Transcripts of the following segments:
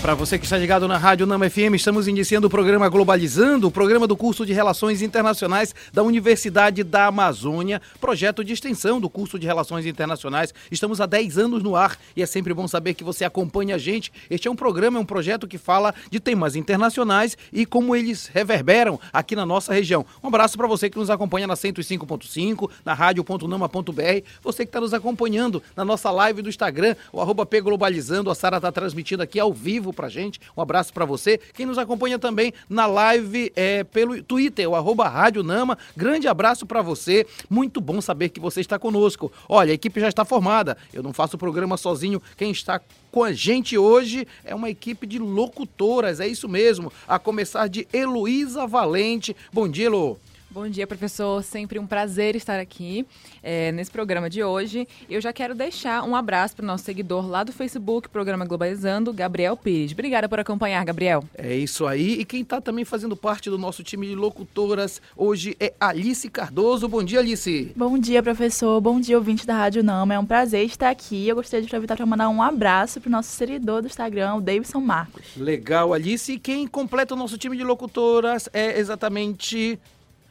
Para você que está ligado na Rádio Nama FM, estamos iniciando o programa Globalizando, o programa do curso de Relações Internacionais da Universidade da Amazônia, projeto de extensão do curso de Relações Internacionais. Estamos há 10 anos no ar e é sempre bom saber que você acompanha a gente. Este é um programa, é um projeto que fala de temas internacionais e como eles reverberam aqui na nossa região. Um abraço para você que nos acompanha na 105.5, na rádio.nama.br, você que está nos acompanhando na nossa live do Instagram, o arroba P Globalizando, a Sara está transmitindo aqui ao vivo vivo pra gente. Um abraço para você. Quem nos acompanha também na live é, pelo Twitter, o arroba Rádio Nama. Grande abraço para você. Muito bom saber que você está conosco. Olha, a equipe já está formada. Eu não faço o programa sozinho. Quem está com a gente hoje é uma equipe de locutoras, é isso mesmo. A começar de Heloísa Valente. Bom dia, Elo. Bom dia, professor. Sempre um prazer estar aqui é, nesse programa de hoje. Eu já quero deixar um abraço para o nosso seguidor lá do Facebook, Programa Globalizando, Gabriel Pires. Obrigada por acompanhar, Gabriel. É isso aí. E quem está também fazendo parte do nosso time de locutoras hoje é Alice Cardoso. Bom dia, Alice. Bom dia, professor. Bom dia, ouvinte da Rádio Nama. É um prazer estar aqui. Eu gostaria de aproveitar para mandar um abraço para o nosso seguidor do Instagram, o Davidson Marcos. Legal, Alice. E quem completa o nosso time de locutoras é exatamente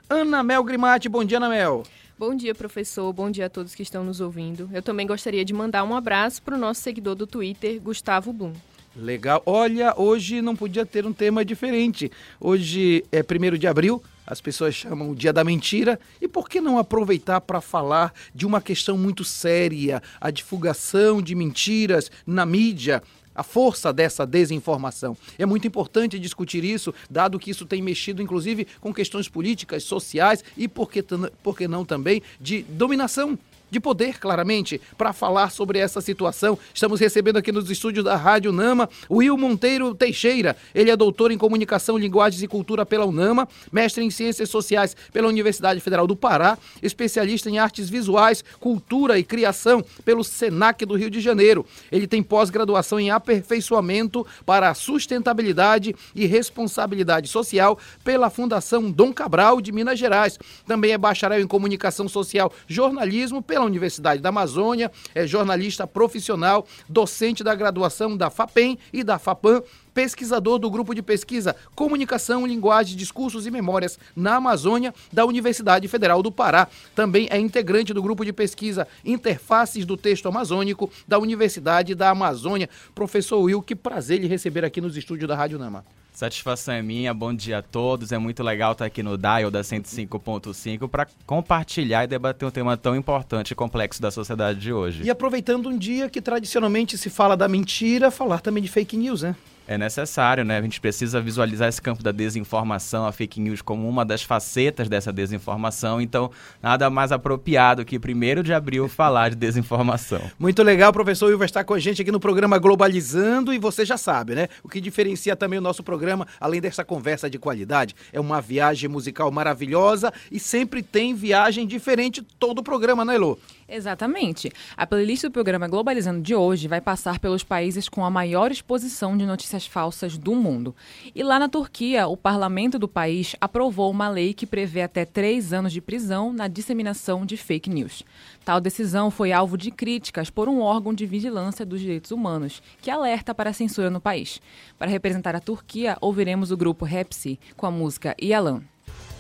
Ana Mel Grimati. Bom dia, Ana Mel. Bom dia, professor. Bom dia a todos que estão nos ouvindo. Eu também gostaria de mandar um abraço para o nosso seguidor do Twitter, Gustavo Blum. Legal. Olha, hoje não podia ter um tema diferente. Hoje é 1 de abril, as pessoas chamam o Dia da Mentira. E por que não aproveitar para falar de uma questão muito séria, a divulgação de mentiras na mídia, a força dessa desinformação. É muito importante discutir isso, dado que isso tem mexido, inclusive, com questões políticas, sociais e, por que, por que não também, de dominação de poder, claramente, para falar sobre essa situação. Estamos recebendo aqui nos estúdios da Rádio Nama o Will Monteiro Teixeira. Ele é doutor em Comunicação, Linguagens e Cultura pela UNAMA, mestre em Ciências Sociais pela Universidade Federal do Pará, especialista em Artes Visuais, Cultura e Criação pelo SENAC do Rio de Janeiro. Ele tem pós-graduação em Aperfeiçoamento para a Sustentabilidade e Responsabilidade Social pela Fundação Dom Cabral de Minas Gerais. Também é bacharel em Comunicação Social, Jornalismo pela pela Universidade da Amazônia, é jornalista profissional, docente da graduação da FAPEM e da FAPAM, pesquisador do grupo de pesquisa Comunicação, Linguagem, Discursos e Memórias na Amazônia da Universidade Federal do Pará. Também é integrante do grupo de pesquisa Interfaces do Texto Amazônico da Universidade da Amazônia. Professor Will, que prazer lhe receber aqui nos estúdios da Rádio Nama. Satisfação é minha, bom dia a todos. É muito legal estar aqui no Dial da 105.5 para compartilhar e debater um tema tão importante e complexo da sociedade de hoje. E aproveitando um dia que tradicionalmente se fala da mentira, falar também de fake news, né? É necessário, né? A gente precisa visualizar esse campo da desinformação, a fake news, como uma das facetas dessa desinformação. Então, nada mais apropriado que primeiro de abril falar de desinformação. Muito legal, professor Ivo estar com a gente aqui no programa Globalizando e você já sabe, né? O que diferencia também o nosso programa, além dessa conversa de qualidade, é uma viagem musical maravilhosa e sempre tem viagem diferente todo o programa, né, Elô? Exatamente. A playlist do programa Globalizando de hoje vai passar pelos países com a maior exposição de notícias falsas do mundo. E lá na Turquia, o parlamento do país aprovou uma lei que prevê até três anos de prisão na disseminação de fake news. Tal decisão foi alvo de críticas por um órgão de vigilância dos direitos humanos, que alerta para a censura no país. Para representar a Turquia, ouviremos o grupo Repsi com a música Yalan.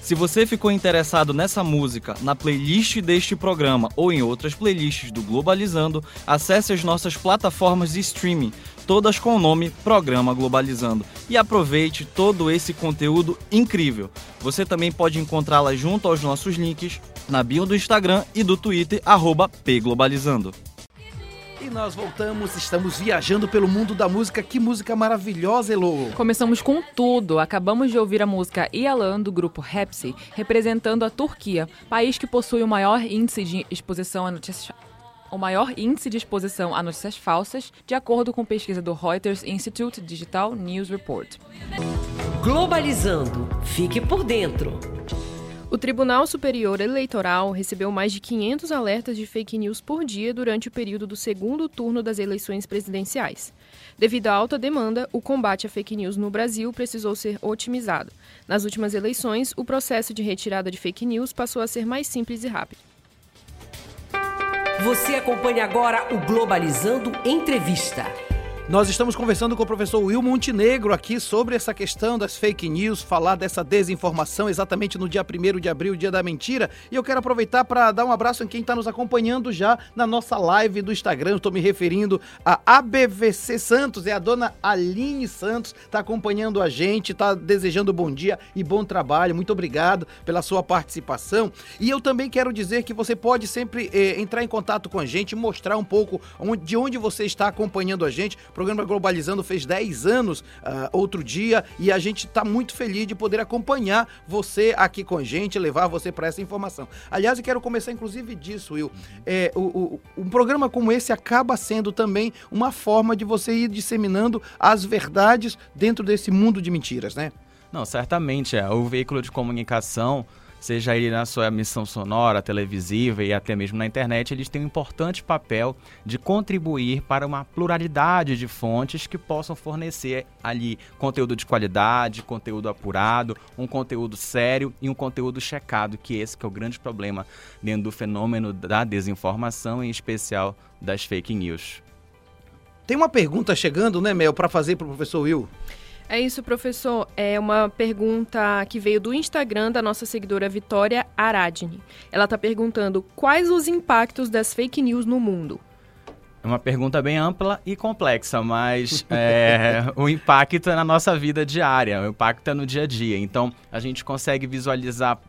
Se você ficou interessado nessa música, na playlist deste programa ou em outras playlists do Globalizando, acesse as nossas plataformas de streaming, todas com o nome Programa Globalizando, e aproveite todo esse conteúdo incrível. Você também pode encontrá-la junto aos nossos links na bio do Instagram e do Twitter, pglobalizando. E nós voltamos, estamos viajando pelo mundo da música. Que música maravilhosa, Elo! Começamos com tudo. Acabamos de ouvir a música Yalan, do grupo Hepsi, representando a Turquia, país que possui o maior índice de exposição a notícias o maior índice de exposição a notícias falsas, de acordo com pesquisa do Reuters Institute Digital News Report. Globalizando. Fique por dentro. O Tribunal Superior Eleitoral recebeu mais de 500 alertas de fake news por dia durante o período do segundo turno das eleições presidenciais. Devido à alta demanda, o combate à fake news no Brasil precisou ser otimizado. Nas últimas eleições, o processo de retirada de fake news passou a ser mais simples e rápido. Você acompanha agora o Globalizando Entrevista. Nós estamos conversando com o professor Will Montenegro aqui sobre essa questão das fake news, falar dessa desinformação exatamente no dia 1 de abril, dia da mentira. E eu quero aproveitar para dar um abraço em quem está nos acompanhando já na nossa live do Instagram. Estou me referindo a ABVC Santos, é a dona Aline Santos, está acompanhando a gente, está desejando bom dia e bom trabalho. Muito obrigado pela sua participação. E eu também quero dizer que você pode sempre eh, entrar em contato com a gente, mostrar um pouco onde, de onde você está acompanhando a gente programa Globalizando fez 10 anos uh, outro dia e a gente está muito feliz de poder acompanhar você aqui com a gente, levar você para essa informação. Aliás, eu quero começar inclusive disso, Will. É, o, o, um programa como esse acaba sendo também uma forma de você ir disseminando as verdades dentro desse mundo de mentiras, né? Não, certamente é. O veículo de comunicação seja ele na sua emissão sonora, televisiva e até mesmo na internet, eles têm um importante papel de contribuir para uma pluralidade de fontes que possam fornecer ali conteúdo de qualidade, conteúdo apurado, um conteúdo sério e um conteúdo checado, que esse que é o grande problema dentro do fenômeno da desinformação, em especial das fake news. Tem uma pergunta chegando, né, Mel, para fazer para o professor Will. É isso, professor. É uma pergunta que veio do Instagram da nossa seguidora Vitória Aradini. Ela está perguntando quais os impactos das fake news no mundo. É uma pergunta bem ampla e complexa, mas é, o impacto é na nossa vida diária, o impacto é no dia a dia. Então, a gente consegue visualizar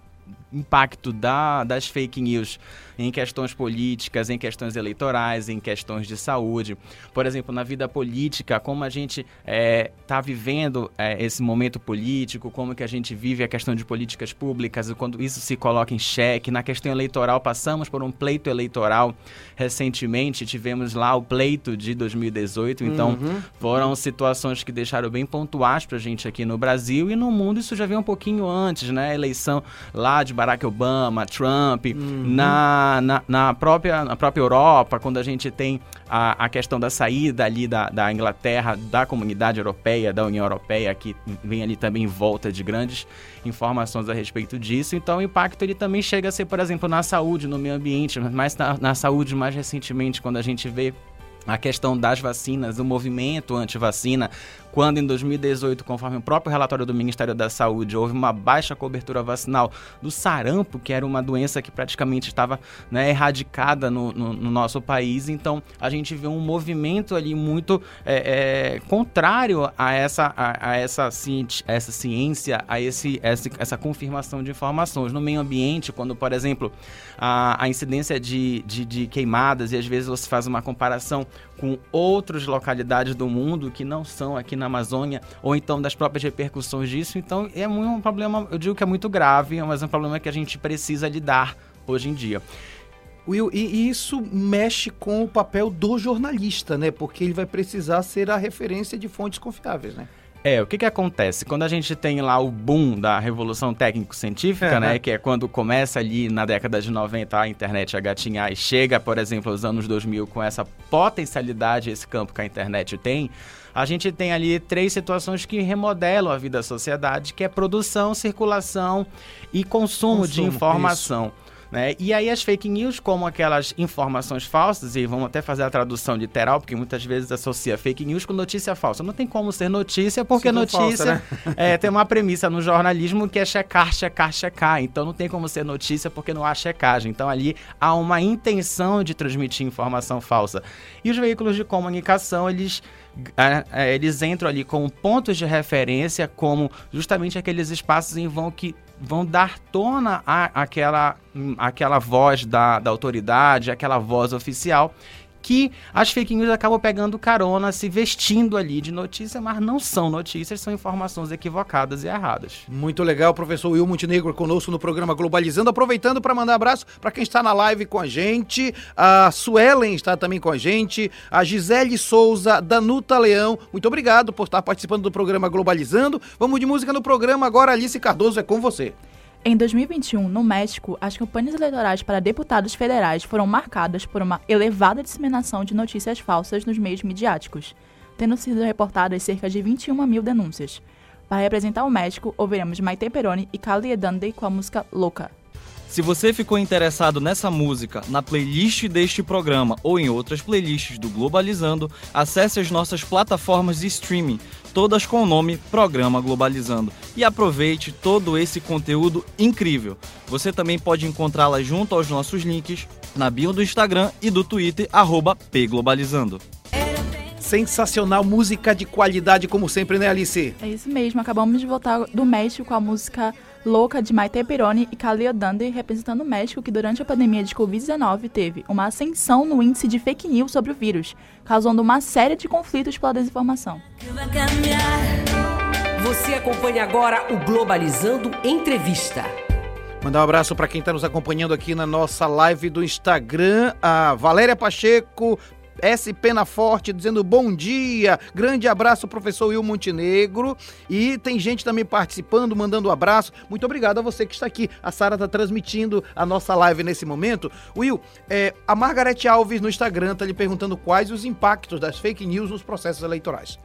impacto da, das fake news em questões políticas, em questões eleitorais, em questões de saúde. Por exemplo, na vida política, como a gente está é, tá vivendo é, esse momento político, como que a gente vive a questão de políticas públicas, quando isso se coloca em xeque. Na questão eleitoral, passamos por um pleito eleitoral recentemente, tivemos lá o pleito de 2018, então uhum. foram situações que deixaram bem pontuais para a gente aqui no Brasil e no mundo isso já veio um pouquinho antes, né? A eleição lá de Barack Obama, Trump, uhum. na, na, na, própria, na própria Europa, quando a gente tem a, a questão da saída ali da, da Inglaterra, da comunidade europeia, da União Europeia, que vem ali também em volta de grandes informações a respeito disso. Então, o impacto ele também chega a ser, por exemplo, na saúde, no meio ambiente, mas na, na saúde mais recentemente, quando a gente vê a questão das vacinas, o movimento anti-vacina, quando em 2018, conforme o próprio relatório do Ministério da Saúde, houve uma baixa cobertura vacinal do sarampo, que era uma doença que praticamente estava né, erradicada no, no, no, nosso país. Então, a gente vê um movimento ali muito é, é, contrário a essa, a, a essa, ci, essa ciência, a esse, essa, essa confirmação de informações. No meio ambiente, quando, por exemplo, a, a incidência de, de, de queimadas, e às vezes você faz uma comparação com outras localidades do mundo que não são aqui na Amazônia, ou então das próprias repercussões disso. Então é um problema, eu digo que é muito grave, mas é um problema que a gente precisa lidar hoje em dia. Will, e isso mexe com o papel do jornalista, né? Porque ele vai precisar ser a referência de fontes confiáveis, né? É, o que que acontece? Quando a gente tem lá o boom da revolução técnico-científica, uhum. né, que é quando começa ali na década de 90 a internet a gatinhar e chega, por exemplo, aos anos 2000 com essa potencialidade, esse campo que a internet tem, a gente tem ali três situações que remodelam a vida da sociedade, que é produção, circulação e consumo, consumo de informação. Isso. Né? E aí as fake news, como aquelas informações falsas, e vamos até fazer a tradução literal, porque muitas vezes associa fake news com notícia falsa. Não tem como ser notícia, porque notícia falsa, né? é, tem uma premissa no jornalismo que é checar, checar, checar. Então não tem como ser notícia porque não há checagem. Então ali há uma intenção de transmitir informação falsa. E os veículos de comunicação, eles é, é, eles entram ali com pontos de referência, como justamente aqueles espaços em vão que vão dar tona àquela, àquela voz da, da autoridade, aquela voz oficial que as fake news acabam pegando carona, se vestindo ali de notícia, mas não são notícias, são informações equivocadas e erradas. Muito legal, professor Will Montenegro conosco no programa Globalizando, aproveitando para mandar abraço para quem está na live com a gente, a Suelen está também com a gente, a Gisele Souza, Danuta Leão, muito obrigado por estar participando do programa Globalizando. Vamos de música no programa agora, Alice Cardoso, é com você. Em 2021, no México, as campanhas eleitorais para deputados federais foram marcadas por uma elevada disseminação de notícias falsas nos meios midiáticos. tendo sido reportadas cerca de 21 mil denúncias. Para representar o México, ouviremos Maite Peroni e Kali Dundee com a música Louca. Se você ficou interessado nessa música, na playlist deste programa ou em outras playlists do Globalizando, acesse as nossas plataformas de streaming, todas com o nome Programa Globalizando, e aproveite todo esse conteúdo incrível. Você também pode encontrá-la junto aos nossos links na bio do Instagram e do Twitter, arroba pglobalizando. Sensacional, música de qualidade, como sempre, né, Alice? É isso mesmo, acabamos de voltar do México com a música Louca de Maite Peroni e Khalil Dundee, representando o México, que durante a pandemia de Covid-19 teve uma ascensão no índice de fake news sobre o vírus, causando uma série de conflitos pela desinformação. Você acompanha agora o Globalizando Entrevista. Mandar um abraço para quem está nos acompanhando aqui na nossa live do Instagram, a Valéria Pacheco, S. Pena Forte dizendo bom dia, grande abraço, professor Will Montenegro. E tem gente também participando, mandando um abraço. Muito obrigado a você que está aqui. A Sara está transmitindo a nossa live nesse momento. Will, é, a Margarete Alves no Instagram está lhe perguntando quais os impactos das fake news nos processos eleitorais.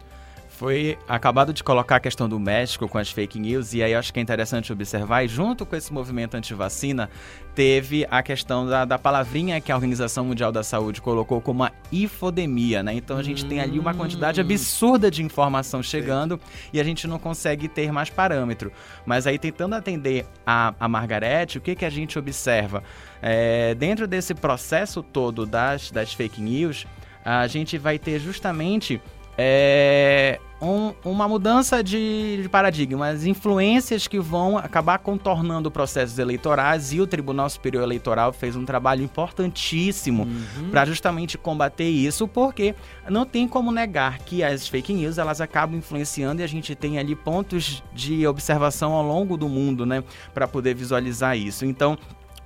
Foi acabado de colocar a questão do México com as fake news, e aí acho que é interessante observar, e junto com esse movimento anti-vacina, teve a questão da, da, palavrinha que a Organização Mundial da Saúde colocou como a ifodemia, né? Então a gente hum. tem ali uma quantidade hum. absurda de informação chegando Sim. e a gente não consegue ter mais parâmetro. Mas aí tentando atender a, a Margarete, o que, que a gente observa? É, dentro desse processo todo das, das fake news, a gente vai ter justamente é, um, uma mudança de, de paradigma, as influências que vão acabar contornando processos eleitorais e o Tribunal Superior Eleitoral fez um trabalho importantíssimo uhum. para justamente combater isso, porque não tem como negar que as fake news elas acabam influenciando e a gente tem ali pontos de observação ao longo do mundo, né, para poder visualizar isso. Então,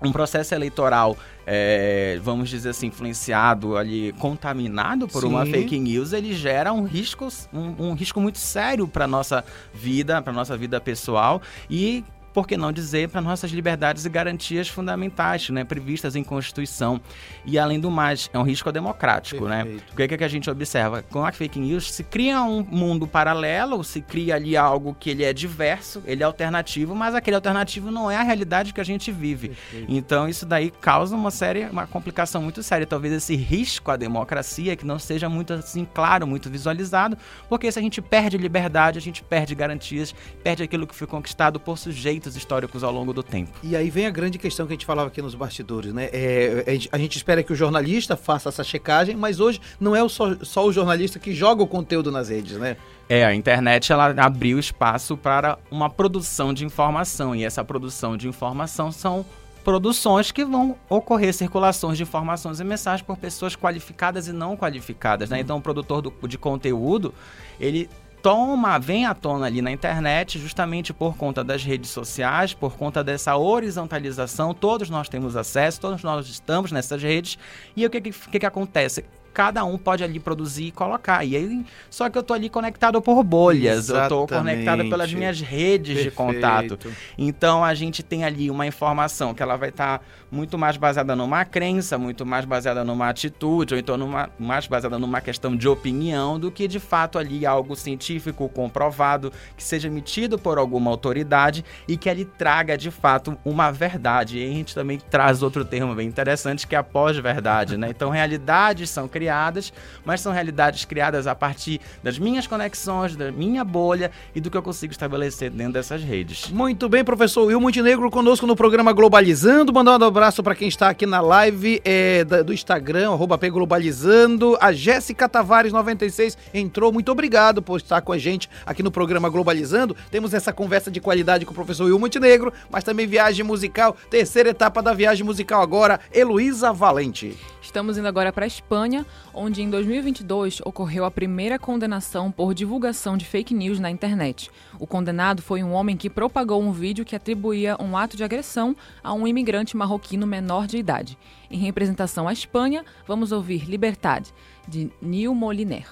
um processo eleitoral, é, vamos dizer assim, influenciado ali, contaminado por Sim. uma fake news, ele gera um risco, um, um risco muito sério para nossa vida, para nossa vida pessoal e por que não dizer, para nossas liberdades e garantias fundamentais, né, previstas em Constituição. E além do mais, é um risco democrático, né? Perfeito. né? O que é que a gente observa? Com a fake news se cria um mundo paralelo, se cria ali algo que ele é diverso, ele é alternativo, mas aquele alternativo não é a realidade que a gente vive. Perfeito. Então isso daí causa uma séria, uma complicação muito séria, talvez esse risco à democracia que não seja muito assim claro, muito visualizado, porque se a gente perde liberdade, a gente perde garantias, perde aquilo que foi conquistado por sujeitos históricos ao longo do tempo. E aí vem a grande questão que a gente falava aqui nos bastidores, né? É, a gente espera que o jornalista faça essa checagem, mas hoje não é só, só o jornalista que joga o conteúdo nas redes, né? É, a internet ela abriu espaço para uma produção de informação e essa produção de informação são produções que vão ocorrer circulações de informações e mensagens por pessoas qualificadas e não qualificadas, né? Então, o produtor do, de conteúdo, ele toma, vem à tona ali na internet, justamente por conta das redes sociais, por conta dessa horizontalização, todos nós temos acesso, todos nós estamos nessas redes, e o que, que, que acontece? Cada um pode ali produzir e colocar. E aí, só que eu tô ali conectado por bolhas, Exatamente. eu tô conectado pelas minhas redes Perfeito. de contato. Então a gente tem ali uma informação que ela vai estar tá muito mais baseada numa crença, muito mais baseada numa atitude, ou então numa, mais baseada numa questão de opinião, do que de fato ali algo científico comprovado, que seja emitido por alguma autoridade e que ele traga de fato uma verdade. E a gente também traz outro termo bem interessante que é a pós-verdade, né? Então realidades são criadas criadas, mas são realidades criadas a partir das minhas conexões, da minha bolha e do que eu consigo estabelecer dentro dessas redes. Muito bem, professor Will Montenegro conosco no programa Globalizando. Mandando um abraço para quem está aqui na live é, do Instagram, arroba Globalizando. A Jéssica Tavares 96 entrou. Muito obrigado por estar com a gente aqui no programa Globalizando. Temos essa conversa de qualidade com o professor Will Montenegro, mas também viagem musical. Terceira etapa da viagem musical agora, Heloísa Valente. Estamos indo agora para a Espanha, onde em 2022 ocorreu a primeira condenação por divulgação de fake news na internet. O condenado foi um homem que propagou um vídeo que atribuía um ato de agressão a um imigrante marroquino menor de idade. Em representação à Espanha, vamos ouvir Liberdade, de Neil Moliner.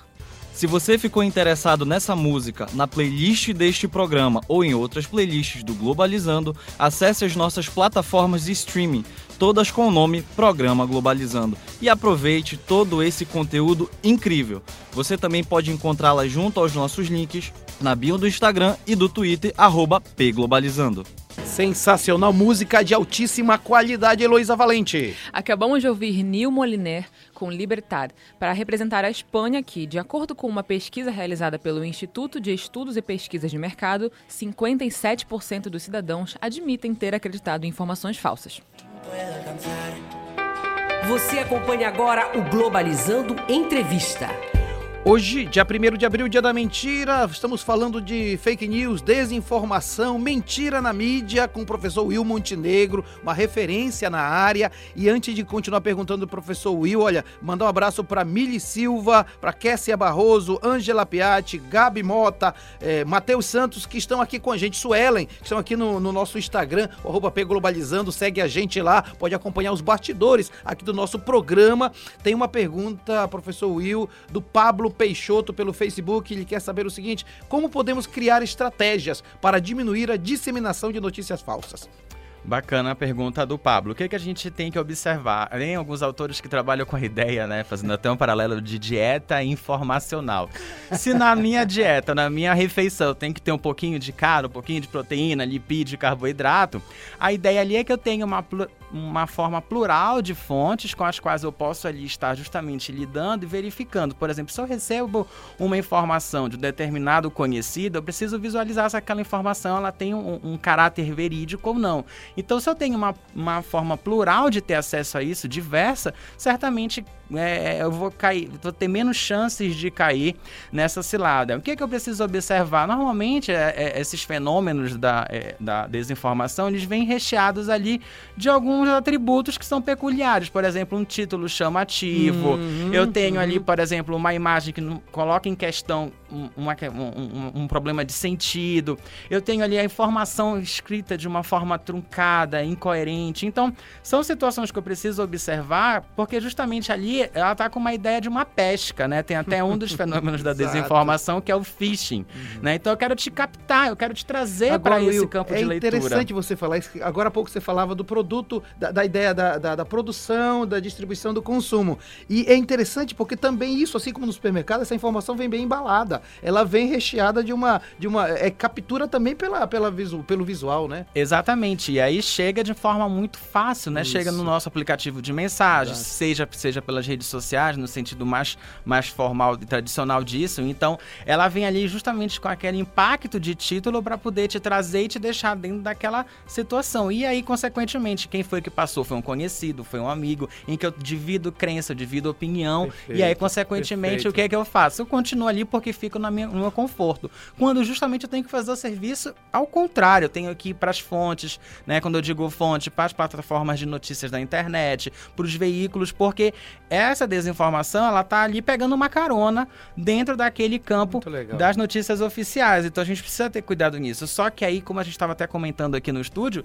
Se você ficou interessado nessa música, na playlist deste programa ou em outras playlists do Globalizando, acesse as nossas plataformas de streaming todas com o nome Programa Globalizando. E aproveite todo esse conteúdo incrível. Você também pode encontrá-las junto aos nossos links na bio do Instagram e do Twitter, arroba pglobalizando. Sensacional música de altíssima qualidade, Heloísa Valente. Acabamos de ouvir Neil Moliner com Libertad para representar a Espanha que, de acordo com uma pesquisa realizada pelo Instituto de Estudos e Pesquisas de Mercado, 57% dos cidadãos admitem ter acreditado em informações falsas. Você acompanha agora o Globalizando Entrevista. Hoje, dia 1 de abril, dia da mentira, estamos falando de fake news, desinformação, mentira na mídia, com o professor Will Montenegro, uma referência na área. E antes de continuar perguntando do professor Will, olha, mandar um abraço para Mili Silva, para Kessia Barroso, Ângela Piatti, Gabi Mota, eh, Matheus Santos, que estão aqui com a gente, Suelen, que estão aqui no, no nosso Instagram, o arroba P Globalizando, segue a gente lá, pode acompanhar os bastidores aqui do nosso programa. Tem uma pergunta, professor Will, do Pablo Peixoto pelo Facebook. Ele quer saber o seguinte: como podemos criar estratégias para diminuir a disseminação de notícias falsas? Bacana a pergunta do Pablo. O que, que a gente tem que observar? Tem alguns autores que trabalham com a ideia, né? Fazendo até um paralelo de dieta informacional. Se na minha dieta, na minha refeição, tem que ter um pouquinho de carne, um pouquinho de proteína, lipídio, carboidrato, a ideia ali é que eu tenha uma, uma forma plural de fontes com as quais eu posso ali estar justamente lidando e verificando. Por exemplo, se eu recebo uma informação de um determinado conhecido, eu preciso visualizar se aquela informação ela tem um, um caráter verídico ou não. Então, se eu tenho uma, uma forma plural de ter acesso a isso, diversa, certamente é, eu vou cair, vou ter menos chances de cair nessa cilada. O que, é que eu preciso observar? Normalmente, é, é, esses fenômenos da, é, da desinformação, eles vêm recheados ali de alguns atributos que são peculiares. Por exemplo, um título chamativo. Uhum, eu tenho uhum. ali, por exemplo, uma imagem que coloca em questão uma, um, um, problema de sentido. Eu tenho ali a informação escrita de uma forma truncada, incoerente. Então, são situações que eu preciso observar, porque justamente ali ela está com uma ideia de uma pesca, né? Tem até um dos fenômenos da desinformação que é o phishing, uhum. né? Então, eu quero te captar, eu quero te trazer para esse campo é de leitura. É interessante você falar isso. Agora há pouco você falava do produto, da, da ideia da, da, da produção, da distribuição, do consumo. E é interessante porque também isso, assim como no supermercado, essa informação vem bem embalada ela vem recheada de uma. De uma é, captura também pela, pela visu, pelo visual, né? Exatamente. E aí chega de forma muito fácil, né? Isso. Chega no nosso aplicativo de mensagens, seja, seja pelas redes sociais, no sentido mais, mais formal e tradicional disso. Então, ela vem ali justamente com aquele impacto de título para poder te trazer e te deixar dentro daquela situação. E aí, consequentemente, quem foi que passou? Foi um conhecido, foi um amigo, em que eu divido crença, eu divido opinião. Perfeito, e aí, consequentemente, perfeito. o que é que eu faço? Eu continuo ali porque fico na minha, no meu conforto. Quando justamente eu tenho que fazer o serviço ao contrário, eu tenho que ir para as fontes, né? Quando eu digo fonte, para as plataformas de notícias da internet, para os veículos, porque essa desinformação ela tá ali pegando uma carona dentro daquele campo das notícias oficiais. Então a gente precisa ter cuidado nisso. Só que aí, como a gente estava até comentando aqui no estúdio,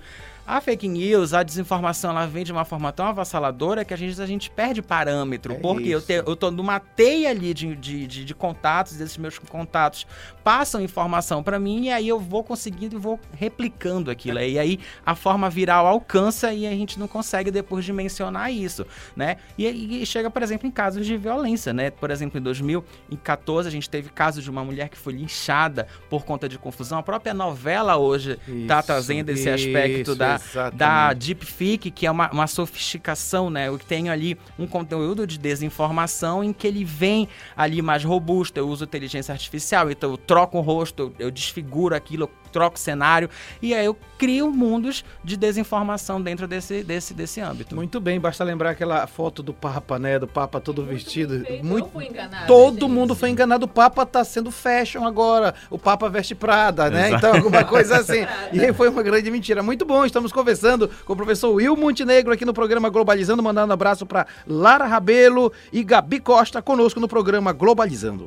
a fake news, a desinformação, ela vem de uma forma tão avassaladora que a gente, a gente perde parâmetro. É porque eu, te, eu tô numa teia ali de, de, de, de contatos, desses meus contatos passam informação para mim e aí eu vou conseguindo e vou replicando aquilo. E aí a forma viral alcança e a gente não consegue depois dimensionar isso, né? E, e chega, por exemplo, em casos de violência, né? Por exemplo, em 2014 a gente teve casos de uma mulher que foi linchada por conta de confusão. A própria novela hoje está trazendo esse aspecto da, da deepfake, que é uma, uma sofisticação, né? Eu tenho ali um conteúdo de desinformação em que ele vem ali mais robusto, eu uso inteligência artificial, então eu troco o rosto, eu desfiguro aquilo, eu troco o cenário e aí eu crio mundos de desinformação dentro desse, desse, desse âmbito. Muito bem, basta lembrar aquela foto do Papa, né? Do Papa todo Muito vestido. Muito... Enganado, todo gente. mundo foi enganado. O Papa tá sendo fashion agora. O Papa veste Prada, né? Exato. Então, alguma coisa assim. e aí foi uma grande mentira. Muito bom, estamos conversando com o professor Will Montenegro aqui no programa Globalizando, mandando um abraço para Lara Rabelo e Gabi Costa conosco no programa Globalizando.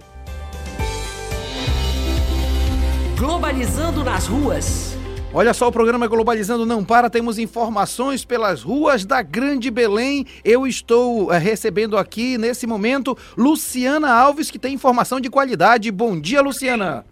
Globalizando nas ruas. Olha só, o programa Globalizando não para, temos informações pelas ruas da Grande Belém. Eu estou é, recebendo aqui, nesse momento, Luciana Alves, que tem informação de qualidade. Bom dia, Luciana.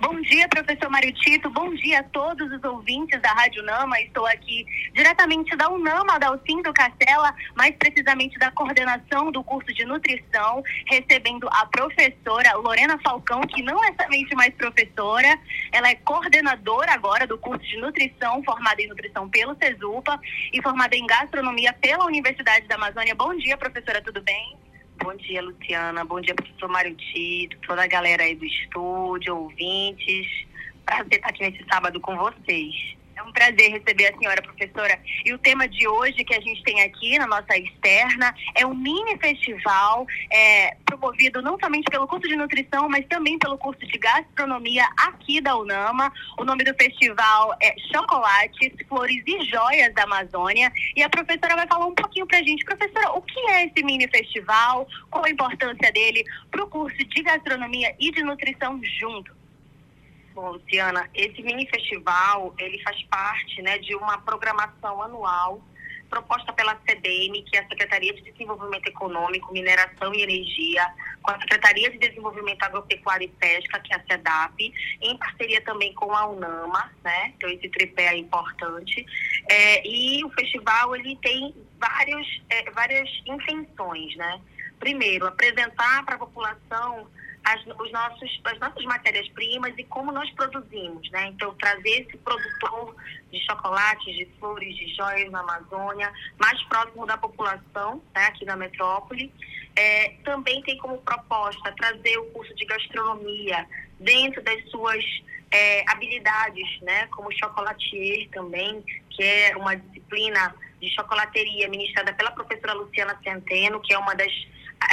Bom dia, professor Mário Tito. Bom dia a todos os ouvintes da Rádio Nama. Estou aqui diretamente da Unama, da Alcindo Castela, mais precisamente da coordenação do curso de nutrição, recebendo a professora Lorena Falcão, que não é somente mais professora, ela é coordenadora agora do curso de nutrição, formada em nutrição pelo CESUPA e formada em gastronomia pela Universidade da Amazônia. Bom dia, professora, tudo bem? Bom dia, Luciana. Bom dia, professor Mário Tito, toda a galera aí do estúdio, ouvintes. Prazer estar aqui nesse sábado com vocês. É um prazer receber a senhora professora. E o tema de hoje que a gente tem aqui na nossa externa é um mini festival é, promovido não somente pelo curso de nutrição, mas também pelo curso de gastronomia aqui da Unama. O nome do festival é Chocolates, Flores e Joias da Amazônia. E a professora vai falar um pouquinho pra gente. Professora, o que é esse mini festival? Qual a importância dele para o curso de gastronomia e de nutrição junto? Luciana, esse mini festival, ele faz parte né, de uma programação anual proposta pela CDM, que é a Secretaria de Desenvolvimento Econômico, Mineração e Energia, com a Secretaria de Desenvolvimento Agropecuário e Pesca, que é a SEDAP, em parceria também com a UNAMA, né? Então esse tripé é importante. É, e o festival ele tem vários, é, várias intenções, né? Primeiro, apresentar para a população as, os nossos, as nossas matérias-primas e como nós produzimos, né? Então, trazer esse produtor de chocolates, de flores, de joias na Amazônia, mais próximo da população, né, aqui na metrópole. É, também tem como proposta trazer o curso de gastronomia dentro das suas é, habilidades, né, como chocolatier também, que é uma disciplina de chocolateria ministrada pela professora Luciana Centeno, que é uma das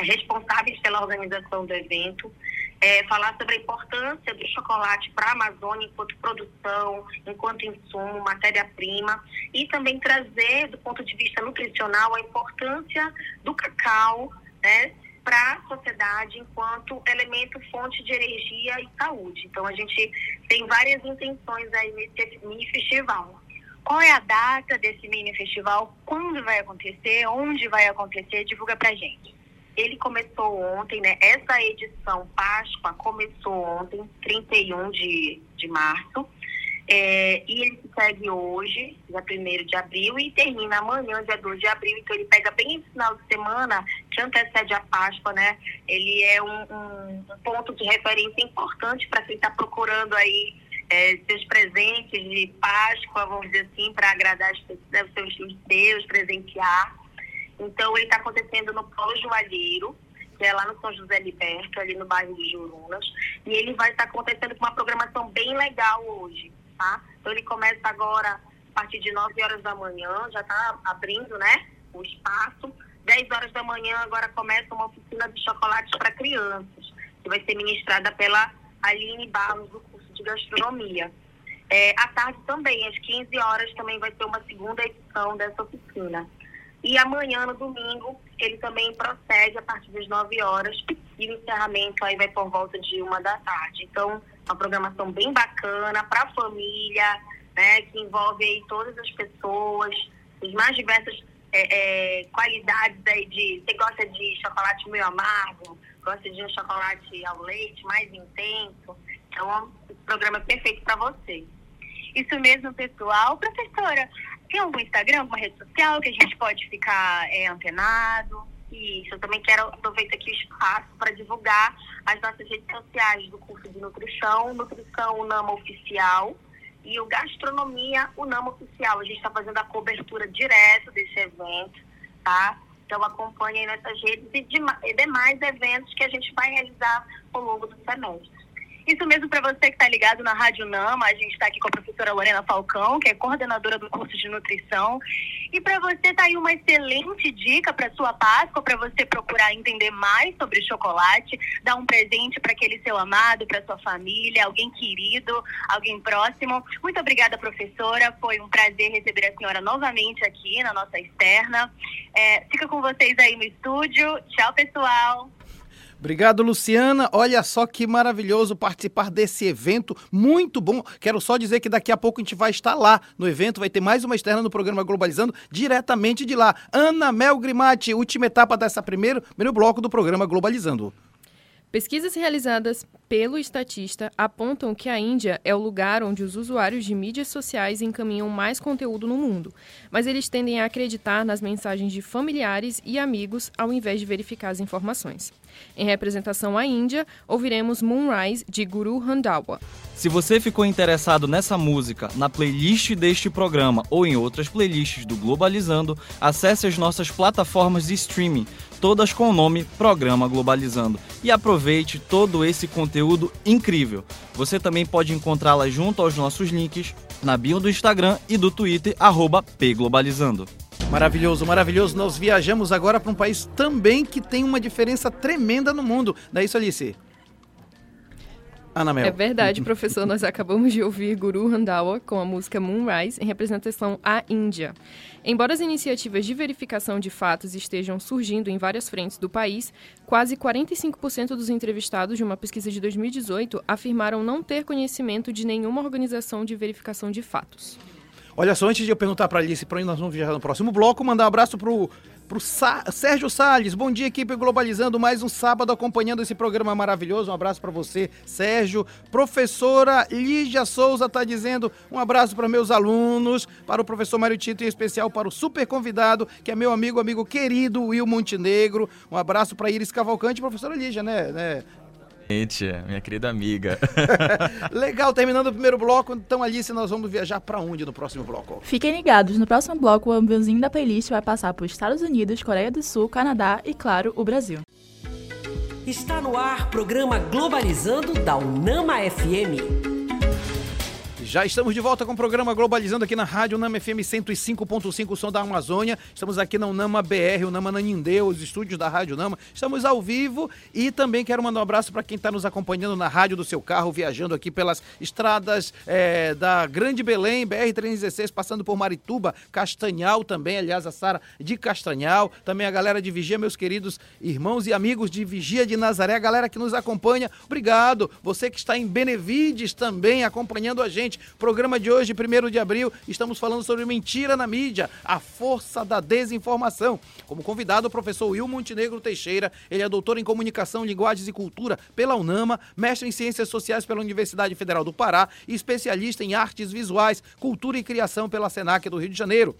responsáveis pela organização do evento, é, falar sobre a importância do chocolate para a Amazônia enquanto produção, enquanto insumo, matéria-prima, e também trazer, do ponto de vista nutricional, a importância do cacau né, para a sociedade enquanto elemento fonte de energia e saúde. Então, a gente tem várias intenções aí nesse mini festival. Qual é a data desse mini festival? Quando vai acontecer? Onde vai acontecer? Divulga pra gente. Ele começou ontem, né? Essa edição Páscoa começou ontem, 31 de, de março. É, e ele se segue hoje, dia 1 de abril, e termina amanhã, dia 2 de abril. Então, ele pega bem esse final de semana, que antecede a Páscoa, né? Ele é um, um, ponto de referência importante para quem está procurando aí é, seus presentes de Páscoa, vamos dizer assim, para agradar os seus Deus, presentear. Então, ele está acontecendo no Polo Joalheiro, que é lá no São José Liberto, ali no bairro de Jurunas. E ele vai estar tá acontecendo com uma programação bem legal hoje, tá? Então, ele começa agora a partir de 9 horas da manhã, já está abrindo, né, o espaço. 10 horas da manhã agora começa uma oficina de chocolates para crianças, que vai ser ministrada pela Aline Barros, do curso de gastronomia. É, à tarde também, às 15 horas, também vai ter uma segunda edição dessa oficina. E amanhã, no domingo, ele também prossegue a partir das 9 horas e o encerramento aí vai por volta de uma da tarde. Então, uma programação bem bacana para a família, né, que envolve aí todas as pessoas, as mais diversas é, é, qualidades aí de. Você gosta de chocolate meio amargo, gosta de um chocolate ao leite mais intenso. Então, o programa é perfeito para você. Isso mesmo, pessoal. Professora, tem algum Instagram, alguma rede social que a gente pode ficar é, antenado? Isso, eu também quero aproveitar aqui o espaço para divulgar as nossas redes sociais do curso de nutrição, Nutrição Unama Oficial e o Gastronomia Unama Oficial. A gente está fazendo a cobertura direto desse evento, tá? Então acompanhe aí nessas redes e, demais eventos que a gente vai realizar ao longo do semestre. Isso mesmo para você que está ligado na Rádio Nama, a gente está aqui com a professora Lorena Falcão, que é coordenadora do curso de nutrição. E para você tá aí uma excelente dica para sua Páscoa, para você procurar entender mais sobre chocolate, dar um presente para aquele seu amado, para sua família, alguém querido, alguém próximo. Muito obrigada, professora. Foi um prazer receber a senhora novamente aqui na nossa externa. É, fica com vocês aí no estúdio. Tchau, pessoal. Obrigado, Luciana. Olha só que maravilhoso participar desse evento, muito bom. Quero só dizer que daqui a pouco a gente vai estar lá no evento, vai ter mais uma externa no programa Globalizando, diretamente de lá. Ana Mel Grimati, última etapa dessa primeiro, primeiro bloco do programa Globalizando. Pesquisas realizadas pelo estatista apontam que a Índia é o lugar onde os usuários de mídias sociais encaminham mais conteúdo no mundo, mas eles tendem a acreditar nas mensagens de familiares e amigos ao invés de verificar as informações. Em representação à Índia, ouviremos Moonrise de Guru Randhawa. Se você ficou interessado nessa música, na playlist deste programa ou em outras playlists do Globalizando, acesse as nossas plataformas de streaming, todas com o nome Programa Globalizando, e aproveite todo esse conteúdo incrível. Você também pode encontrá-la junto aos nossos links na bio do Instagram e do Twitter, pglobalizando. Maravilhoso, maravilhoso. Nós viajamos agora para um país também que tem uma diferença tremenda no mundo. Não é isso, Alice? É verdade, professor. Nós acabamos de ouvir Guru Randhawa com a música Moonrise em representação à Índia. Embora as iniciativas de verificação de fatos estejam surgindo em várias frentes do país, quase 45% dos entrevistados de uma pesquisa de 2018 afirmaram não ter conhecimento de nenhuma organização de verificação de fatos. Olha só, antes de eu perguntar para a Alice para onde nós vamos viajar no próximo bloco, mandar um abraço pro pro Sa Sérgio Salles. Bom dia, equipe Globalizando, mais um sábado acompanhando esse programa maravilhoso. Um abraço para você, Sérgio. Professora Lígia Souza está dizendo um abraço para meus alunos, para o professor Mário Tito, em especial para o super convidado, que é meu amigo, amigo querido Will Montenegro. Um abraço para Iris Cavalcante, professora Lígia, né? né? Minha querida amiga. Legal, terminando o primeiro bloco, então Alice, nós vamos viajar para onde no próximo bloco? Fiquem ligados, no próximo bloco o aviãozinho da playlist vai passar por Estados Unidos, Coreia do Sul, Canadá e, claro, o Brasil. Está no ar programa Globalizando da Unama FM. Já estamos de volta com o programa Globalizando aqui na Rádio Nama FM 105.5, som da Amazônia. Estamos aqui na Unama BR, Unama Nanindeu, os estúdios da Rádio Nama. Estamos ao vivo e também quero mandar um abraço para quem está nos acompanhando na rádio do seu carro, viajando aqui pelas estradas é, da Grande Belém, BR-316, passando por Marituba, Castanhal também, aliás, a Sara de Castanhal. Também a galera de Vigia, meus queridos irmãos e amigos de Vigia de Nazaré, a galera que nos acompanha. Obrigado. Você que está em Benevides também acompanhando a gente. Programa de hoje, 1 de abril, estamos falando sobre mentira na mídia, a força da desinformação. Como convidado, o professor Will Montenegro Teixeira, ele é doutor em comunicação, linguagens e cultura pela UNAMA, mestre em ciências sociais pela Universidade Federal do Pará e especialista em artes visuais, cultura e criação pela SENAC do Rio de Janeiro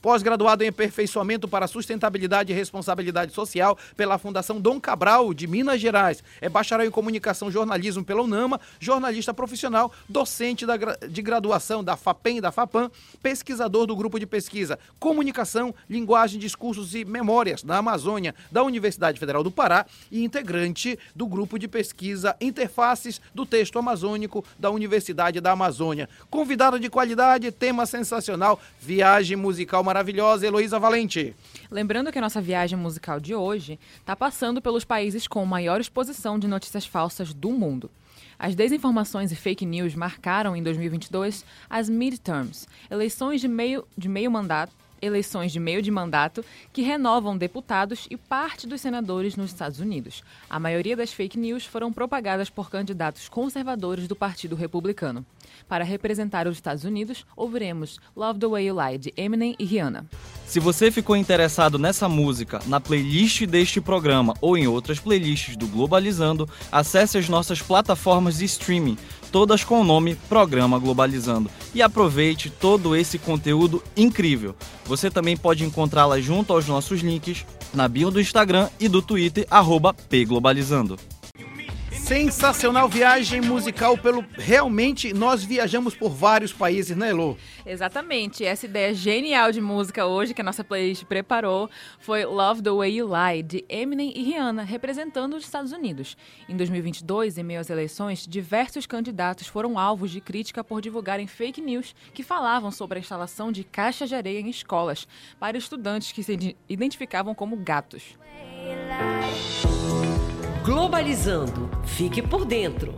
pós-graduado em aperfeiçoamento para sustentabilidade e responsabilidade social pela Fundação Dom Cabral, de Minas Gerais. É bacharel em comunicação jornalismo pela UNAMA, jornalista profissional, docente da, de graduação da FAPEM e da FAPAM, pesquisador do grupo de pesquisa Comunicação, Linguagem, Discursos e Memórias da Amazônia da Universidade Federal do Pará e integrante do grupo de pesquisa Interfaces do Texto Amazônico da Universidade da Amazônia. Convidado de qualidade, tema sensacional, viagem musical musical maravilhosa, Heloísa Valente. Lembrando que a nossa viagem musical de hoje está passando pelos países com maior exposição de notícias falsas do mundo. As desinformações e fake news marcaram em 2022 as midterms, eleições de meio, de meio mandato eleições de meio de mandato que renovam deputados e parte dos senadores nos Estados Unidos. A maioria das fake news foram propagadas por candidatos conservadores do Partido Republicano. Para representar os Estados Unidos, ouviremos Love the Way You Lie de Eminem e Rihanna. Se você ficou interessado nessa música, na playlist deste programa ou em outras playlists do Globalizando, acesse as nossas plataformas de streaming, todas com o nome Programa Globalizando, e aproveite todo esse conteúdo incrível. Você também pode encontrá-la junto aos nossos links na bio do Instagram e do Twitter, arroba pglobalizando. Sensacional viagem musical pelo. Realmente, nós viajamos por vários países, né, Elo? Exatamente. Essa ideia genial de música hoje que a nossa playlist preparou foi Love the Way You Lie, de Eminem e Rihanna, representando os Estados Unidos. Em 2022, em meio às eleições, diversos candidatos foram alvos de crítica por divulgarem fake news que falavam sobre a instalação de caixas de areia em escolas para estudantes que se identificavam como gatos. Globalizando. Fique por dentro.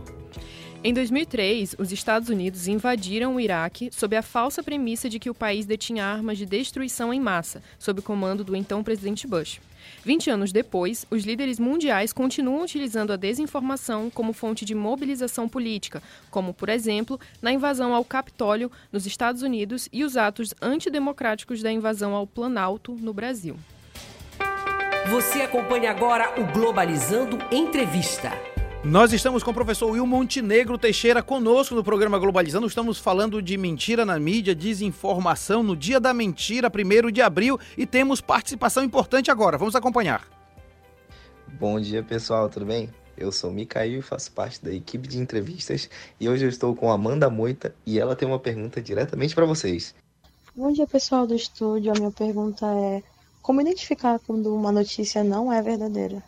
Em 2003, os Estados Unidos invadiram o Iraque sob a falsa premissa de que o país detinha armas de destruição em massa, sob o comando do então presidente Bush. 20 anos depois, os líderes mundiais continuam utilizando a desinformação como fonte de mobilização política, como, por exemplo, na invasão ao Capitólio nos Estados Unidos e os atos antidemocráticos da invasão ao Planalto no Brasil. Você acompanha agora o Globalizando Entrevista. Nós estamos com o professor Will Montenegro Teixeira conosco no programa Globalizando. Estamos falando de mentira na mídia, desinformação no dia da mentira, 1 de abril, e temos participação importante agora. Vamos acompanhar. Bom dia, pessoal, tudo bem? Eu sou Micael e faço parte da equipe de entrevistas e hoje eu estou com Amanda Moita e ela tem uma pergunta diretamente para vocês. Bom dia, pessoal do estúdio. A minha pergunta é: como identificar quando uma notícia não é verdadeira?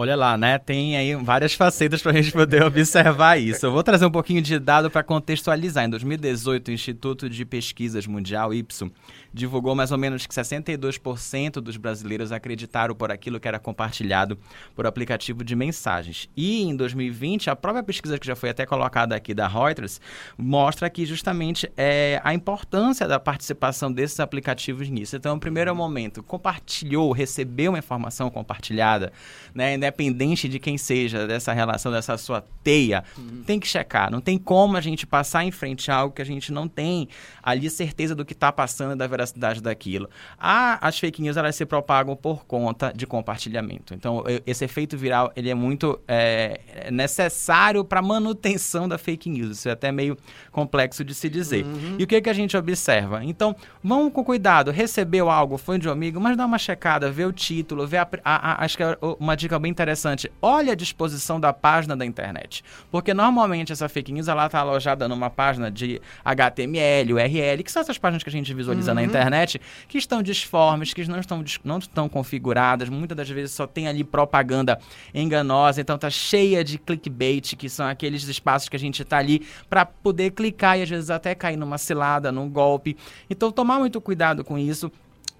Olha lá, né? Tem aí várias facetas para a gente poder observar isso. Eu vou trazer um pouquinho de dado para contextualizar. Em 2018, o Instituto de Pesquisas Mundial, IPSO, divulgou mais ou menos que 62% dos brasileiros acreditaram por aquilo que era compartilhado por aplicativo de mensagens. E em 2020, a própria pesquisa que já foi até colocada aqui da Reuters mostra que justamente é, a importância da participação desses aplicativos nisso. Então, no primeiro momento, compartilhou, recebeu uma informação compartilhada, né? Independente de quem seja, dessa relação, dessa sua teia, uhum. tem que checar. Não tem como a gente passar em frente a algo que a gente não tem ali certeza do que está passando e da veracidade daquilo. A, as fake news, elas se propagam por conta de compartilhamento. Então, esse efeito viral, ele é muito é, necessário para manutenção da fake news. Isso é até meio complexo de se dizer. Uhum. E o que, que a gente observa? Então, vamos com cuidado. Recebeu algo, foi de um amigo, mas dá uma checada, vê o título, vê a, a, a, acho que é uma dica bem interessante. Olha a disposição da página da internet. Porque normalmente essa fake news ela está alojada numa página de HTML, URL, que são essas páginas que a gente visualiza uhum. na internet, que estão disformes, que não estão, não estão configuradas, muitas das vezes só tem ali propaganda enganosa, então tá cheia de clickbait, que são aqueles espaços que a gente tá ali para poder clicar e às vezes até cair numa cilada, num golpe. Então tomar muito cuidado com isso.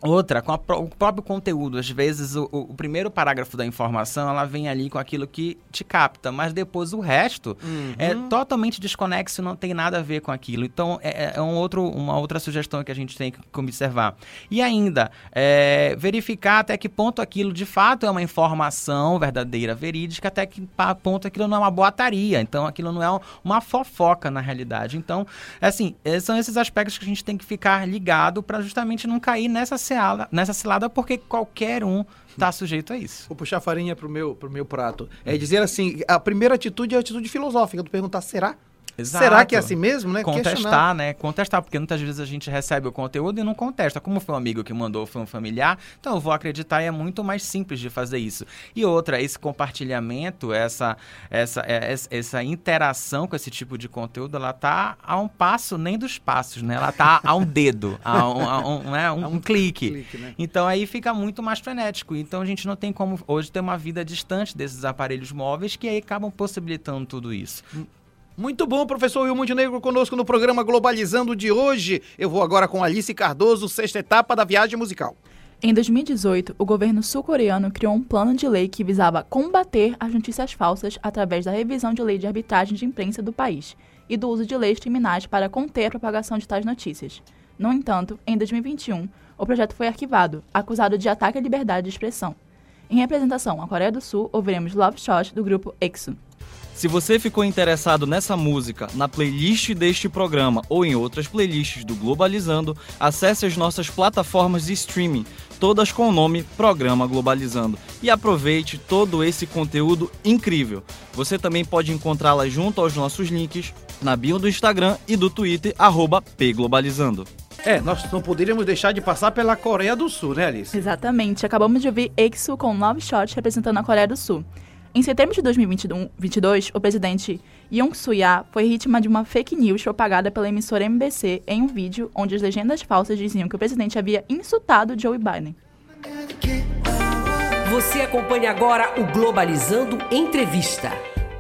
Outra, com a, o próprio conteúdo. Às vezes, o, o, primeiro parágrafo da informação, ela vem ali com aquilo que te capta, mas depois o resto uhum. é totalmente desconexo, não tem nada a ver com aquilo. Então, é, é, é um outro, uma outra sugestão que a gente tem que observar. E ainda, é, verificar até que ponto aquilo de fato é uma informação verdadeira, verídica, até que ponto aquilo não é uma boataria. Então, aquilo não é uma fofoca na realidade. Então, assim, é, são esses aspectos que a gente tem que ficar ligado para justamente não cair nessa cilada, nessa cilada porque qualquer um está sujeito a isso. Vou puxar farinha pro meu, pro meu prato. É dizer assim, a primeira atitude é a atitude filosófica, tu perguntar, será? Exato. Será que é assim mesmo, né? Contestar, Questionar. né? Contestar, porque muitas vezes a gente recebe o conteúdo e não contesta. Como foi um amigo que mandou, foi um familiar, então eu vou acreditar e é muito mais simples de fazer isso. E outra, esse compartilhamento, essa, essa, é, essa interação com esse tipo de conteúdo, ela tá a um passo nem dos passos, né? Ela tá a um dedo, a um, a um, né? um, um clique. clique né? Então aí fica muito mais frenético. Então a gente não tem como hoje ter uma vida distante desses aparelhos móveis que aí acabam possibilitando tudo isso. Muito bom, professor Will Montenegro conosco no programa Globalizando de hoje. Eu vou agora com Alice Cardoso, sexta etapa da viagem musical. Em 2018, o governo sul-coreano criou um plano de lei que visava combater as notícias falsas através da revisão de lei de arbitragem de imprensa do país e do uso de leis criminais para conter a propagação de tais notícias. No entanto, em 2021, o projeto foi arquivado, acusado de ataque à liberdade de expressão. Em representação à Coreia do Sul, ouviremos Love Shot do grupo EXO. Se você ficou interessado nessa música, na playlist deste programa ou em outras playlists do Globalizando, acesse as nossas plataformas de streaming, todas com o nome Programa Globalizando, e aproveite todo esse conteúdo incrível. Você também pode encontrá-la junto aos nossos links na bio do Instagram e do Twitter, pglobalizando. É, nós não poderíamos deixar de passar pela Coreia do Sul, né, Alice? Exatamente. Acabamos de ouvir EXO com Love Shot representando a Coreia do Sul. Em setembro de 2022, o presidente Yoon Soo-ya foi vítima de uma fake news propagada pela emissora MBC em um vídeo onde as legendas falsas diziam que o presidente havia insultado Joe Biden. Você acompanha agora o Globalizando Entrevista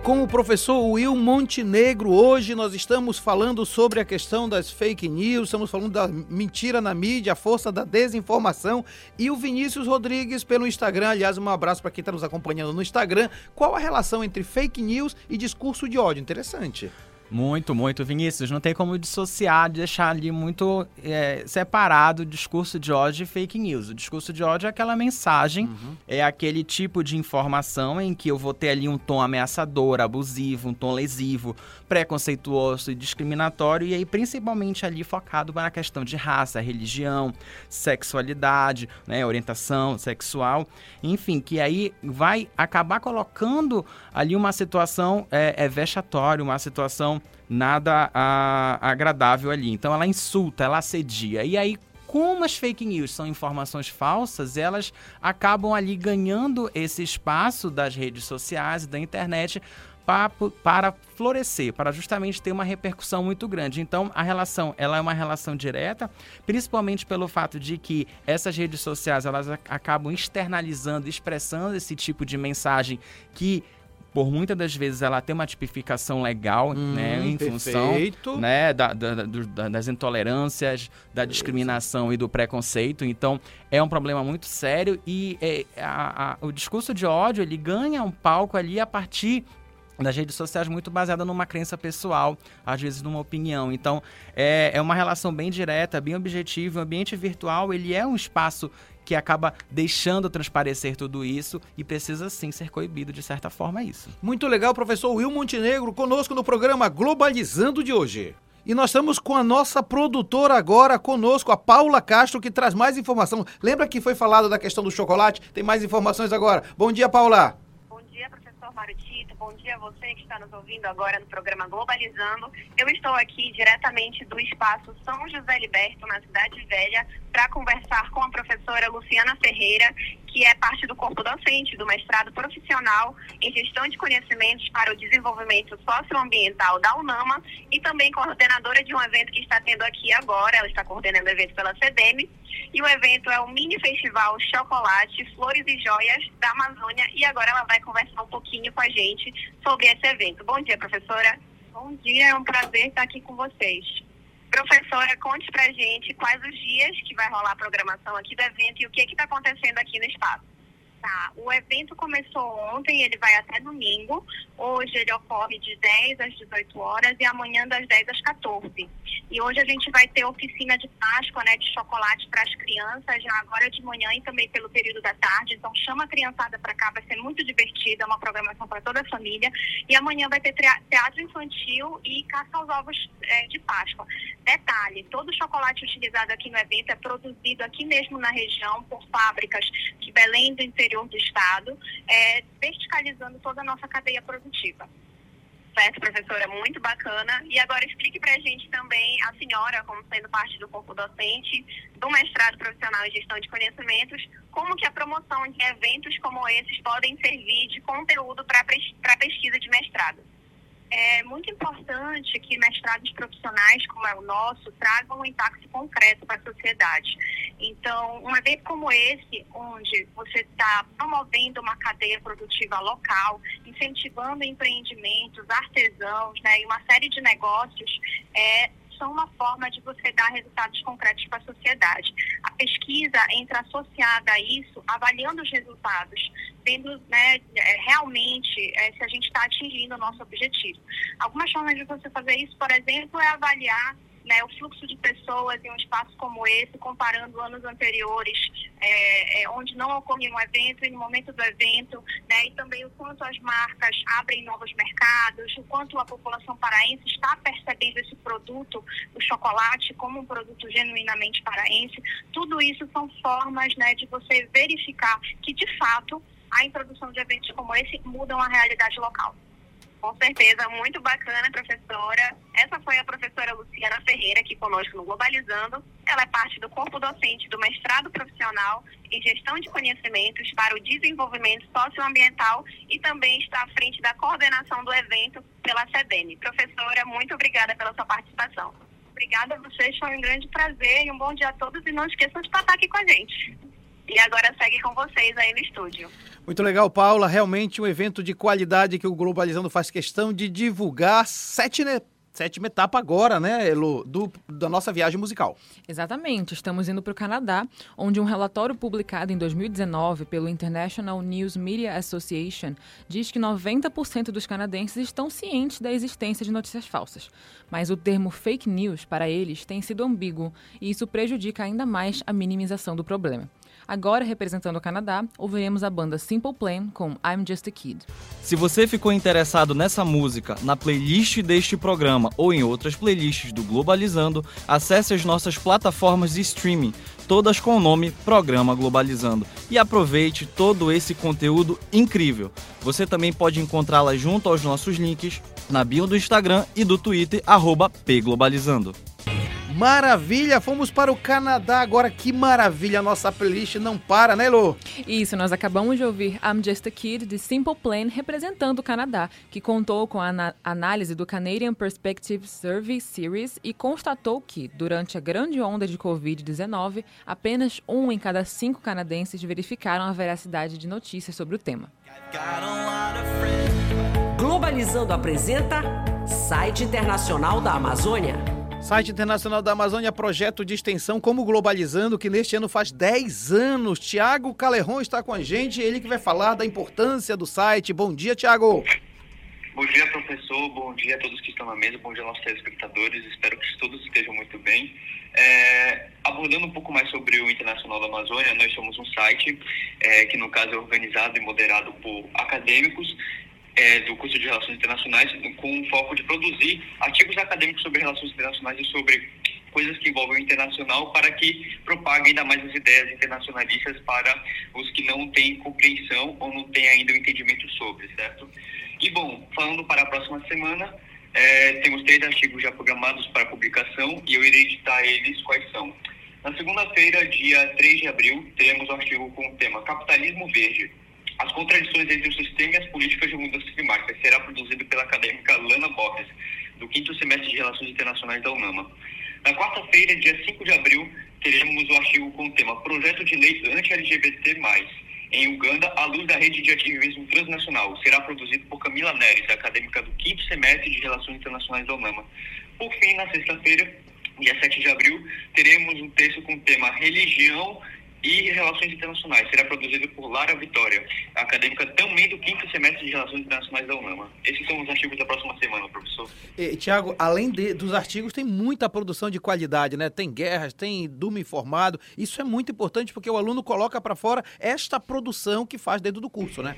com o professor Will Montenegro. Hoje nós estamos falando sobre a questão das fake news, estamos falando da mentira na mídia, a força da desinformação e o Vinícius Rodrigues pelo Instagram. Aliás, um abraço para quem está nos acompanhando no Instagram. Qual a relação entre fake news e discurso de ódio? Interessante. Muito, muito, Vinícius. Não tem como dissociar, deixar ali muito é, separado o discurso de ódio e fake news. O discurso de ódio é aquela mensagem, uhum. é aquele tipo de informação em que eu vou ter ali um tom ameaçador, abusivo, um tom lesivo, preconceituoso e discriminatório, e aí principalmente ali focado na questão de raça, religião, sexualidade, né, orientação sexual, enfim, que aí vai acabar colocando ali uma situação é, é vexatória, uma situação nada a, agradável ali. Então ela insulta, ela assedia. E aí, como as fake news são informações falsas, elas acabam ali ganhando esse espaço das redes sociais e da internet para, para florescer, para justamente ter uma repercussão muito grande. Então, a relação, ela é uma relação direta, principalmente pelo fato de que essas redes sociais, elas acabam externalizando, expressando esse tipo de mensagem que por muitas das vezes ela tem uma tipificação legal, hum, né, em perfeito. função, né, da, da, da, das intolerâncias, da discriminação e do preconceito. Então, é um problema muito sério e é, a, a, o discurso de ódio ele ganha um palco ali a partir das redes sociais muito baseada numa crença pessoal, às vezes numa opinião. Então, é, é uma relação bem direta, bem objetiva. O ambiente virtual, ele é um espaço que acaba deixando transparecer tudo isso e precisa sim ser coibido de certa forma isso. Muito legal, professor Will Montenegro, conosco no programa Globalizando de hoje. E nós estamos com a nossa produtora agora conosco, a Paula Castro, que traz mais informação. Lembra que foi falado da questão do chocolate? Tem mais informações agora. Bom dia, Paula. Bom dia, professor Mário Tito. Bom dia a você que está nos ouvindo agora no programa Globalizando. Eu estou aqui diretamente do espaço São José Liberto, na Cidade Velha, para conversar com a professora Luciana Ferreira, que é parte do corpo docente do mestrado profissional em gestão de conhecimentos para o desenvolvimento socioambiental da UNAMA e também coordenadora de um evento que está tendo aqui agora. Ela está coordenando o evento pela CDM. E o evento é o Mini Festival Chocolate, Flores e Joias da Amazônia. E agora ela vai conversar um pouquinho com a gente sobre esse evento. Bom dia, professora. Bom dia, é um prazer estar aqui com vocês. Professora, conte pra gente quais os dias que vai rolar a programação aqui do evento e o que está acontecendo aqui no espaço. Tá, o evento começou ontem, ele vai até domingo. Hoje ele ocorre de 10 às 18 horas e amanhã das 10 às 14. E hoje a gente vai ter oficina de Páscoa, né, de chocolate para as crianças, já agora de manhã e também pelo período da tarde. Então chama a criançada para cá, vai ser muito divertido, é uma programação para toda a família. E amanhã vai ter teatro infantil e caça aos ovos é, de Páscoa. Detalhe, todo o chocolate utilizado aqui no evento é produzido aqui mesmo na região por fábricas de Belém do interior interior do Estado, é, verticalizando toda a nossa cadeia produtiva. Certo, professora, muito bacana. E agora explique para a gente também, a senhora, como sendo parte do corpo docente do mestrado profissional em gestão de conhecimentos, como que a promoção de eventos como esses podem servir de conteúdo para a pesquisa de mestrado é muito importante que mestrados profissionais, como é o nosso, tragam um impacto concreto para a sociedade. Então, um evento como esse, onde você está promovendo uma cadeia produtiva local, incentivando empreendimentos, artesãos né, e uma série de negócios, é, são uma forma de você dar resultados concretos para a sociedade. A pesquisa entra associada a isso, avaliando os resultados, vendo né, é, realmente é, se a gente está atingindo o nosso objetivo. Algumas formas de você fazer isso, por exemplo, é avaliar né, o fluxo de pessoas em um espaço como esse, comparando anos anteriores, é, é, onde não ocorria um evento e no momento do evento, né, e também o quanto as marcas abrem novos mercados, o quanto a população paraense está percebendo esse produto, o chocolate, como um produto genuinamente paraense. Tudo isso são formas né, de você verificar que, de fato, a introdução de eventos como esse mudam a realidade local. Com certeza, muito bacana, professora. Essa foi a professora Luciana Ferreira, aqui conosco no Globalizando. Ela é parte do corpo docente do mestrado profissional em gestão de conhecimentos para o desenvolvimento socioambiental e também está à frente da coordenação do evento pela CBN. Professora, muito obrigada pela sua participação. Obrigada a vocês, foi um grande prazer e um bom dia a todos e não esqueçam de estar aqui com a gente. E agora segue com vocês aí no estúdio. Muito legal, Paula. Realmente um evento de qualidade que o Globalizando faz questão de divulgar. Sete, né? sétima etapa agora, né, Elo, do, da nossa viagem musical. Exatamente. Estamos indo para o Canadá, onde um relatório publicado em 2019 pelo International News Media Association diz que 90% dos canadenses estão cientes da existência de notícias falsas. Mas o termo fake news, para eles, tem sido ambíguo e isso prejudica ainda mais a minimização do problema. Agora, representando o Canadá, ouviremos a banda Simple Plan com I'm Just a Kid. Se você ficou interessado nessa música, na playlist deste programa ou em outras playlists do Globalizando, acesse as nossas plataformas de streaming, todas com o nome Programa Globalizando, e aproveite todo esse conteúdo incrível. Você também pode encontrá-la junto aos nossos links na bio do Instagram e do Twitter, arroba pglobalizando. Maravilha, fomos para o Canadá agora. Que maravilha, a nossa playlist não para, né, Lô? Isso, nós acabamos de ouvir I'm Just a Kid de Simple Plan representando o Canadá, que contou com a análise do Canadian Perspective Survey Series e constatou que, durante a grande onda de Covid-19, apenas um em cada cinco canadenses verificaram a veracidade de notícias sobre o tema. Globalizando apresenta Site Internacional da Amazônia. Site Internacional da Amazônia, projeto de extensão Como Globalizando, que neste ano faz 10 anos. Tiago Calerron está com a gente, ele que vai falar da importância do site. Bom dia, Tiago. Bom dia, professor. Bom dia a todos que estão na mesa. Bom dia nossos telespectadores. Espero que todos estejam muito bem. É, abordando um pouco mais sobre o Internacional da Amazônia, nós somos um site é, que, no caso, é organizado e moderado por acadêmicos é, do curso de Relações Internacionais com o foco de produzir artigos acadêmicos sobre relações internacionais e sobre coisas que envolvem o internacional para que propague ainda mais as ideias internacionalistas para os que não têm compreensão ou não têm ainda o entendimento sobre, certo? E bom, falando para a próxima semana, é, temos três artigos já programados para publicação e eu irei editar eles quais são. Na segunda-feira, dia 3 de abril, teremos um artigo com o tema Capitalismo Verde, as contradições entre o sistema e as políticas de mudança climática será produzido pela acadêmica Lana Borges, do quinto semestre de Relações Internacionais da UNAMA. Na quarta-feira, dia 5 de abril, teremos o artigo com o tema Projeto de Lei Anti-LGBT+, em Uganda, à luz da rede de ativismo transnacional. Será produzido por Camila Neres, acadêmica do quinto semestre de Relações Internacionais da UNAMA. Por fim, na sexta-feira, dia 7 de abril, teremos um texto com o tema Religião e Relações Internacionais. Será produzido por Lara Vitória, acadêmica também do quinto semestre de Relações Internacionais da UNAMA. Esses são os artigos da próxima semana, professor. Tiago, além de, dos artigos, tem muita produção de qualidade, né? Tem guerras, tem Duma informado. Isso é muito importante porque o aluno coloca para fora esta produção que faz dentro do curso, né?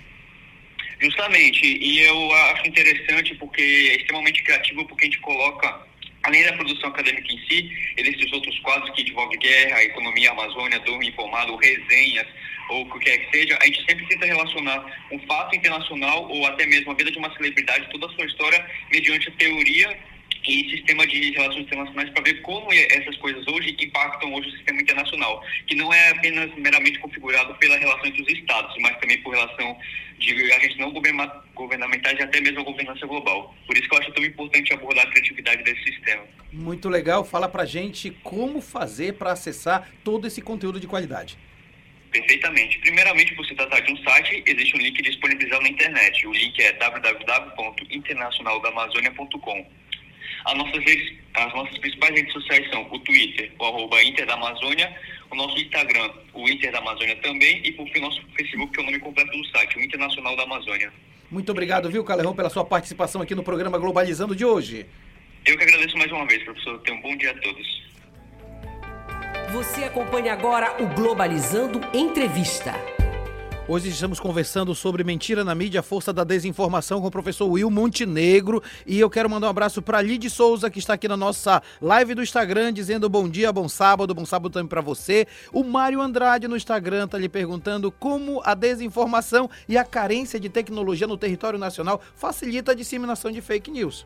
Justamente. E eu acho interessante porque é extremamente criativo porque a gente coloca Além da produção acadêmica em si, existem outros quadros que envolvem guerra, economia, Amazônia, dorme informado, resenhas, ou o que quer que seja, a gente sempre tenta relacionar um fato internacional ou até mesmo a vida de uma celebridade, toda a sua história, mediante a teoria e sistema de relações internacionais para ver como essas coisas hoje impactam hoje o sistema internacional, que não é apenas meramente configurado pela relação entre os estados, mas também por relação de agentes não governamentais e até mesmo a governança global. Por isso que eu acho tão importante abordar a criatividade desse sistema. Muito legal. Fala para gente como fazer para acessar todo esse conteúdo de qualidade. Perfeitamente. Primeiramente, por se tratar de um site, existe um link disponibilizado na internet. O link é www.internacionaldamazônia.com. As nossas, redes, as nossas principais redes sociais são o Twitter, o arroba Inter da Amazônia, o nosso Instagram, o Inter da Amazônia também, e por fim o nosso Facebook, que é o nome completo do site, o Internacional da Amazônia. Muito obrigado, viu, Calerrão, pela sua participação aqui no programa Globalizando de hoje. Eu que agradeço mais uma vez, professor. Tenha um bom dia a todos. Você acompanha agora o Globalizando Entrevista. Hoje estamos conversando sobre mentira na mídia, força da desinformação com o professor Will Montenegro. E eu quero mandar um abraço para Lid Souza, que está aqui na nossa live do Instagram, dizendo bom dia, bom sábado, bom sábado também para você. O Mário Andrade no Instagram está lhe perguntando como a desinformação e a carência de tecnologia no território nacional facilita a disseminação de fake news.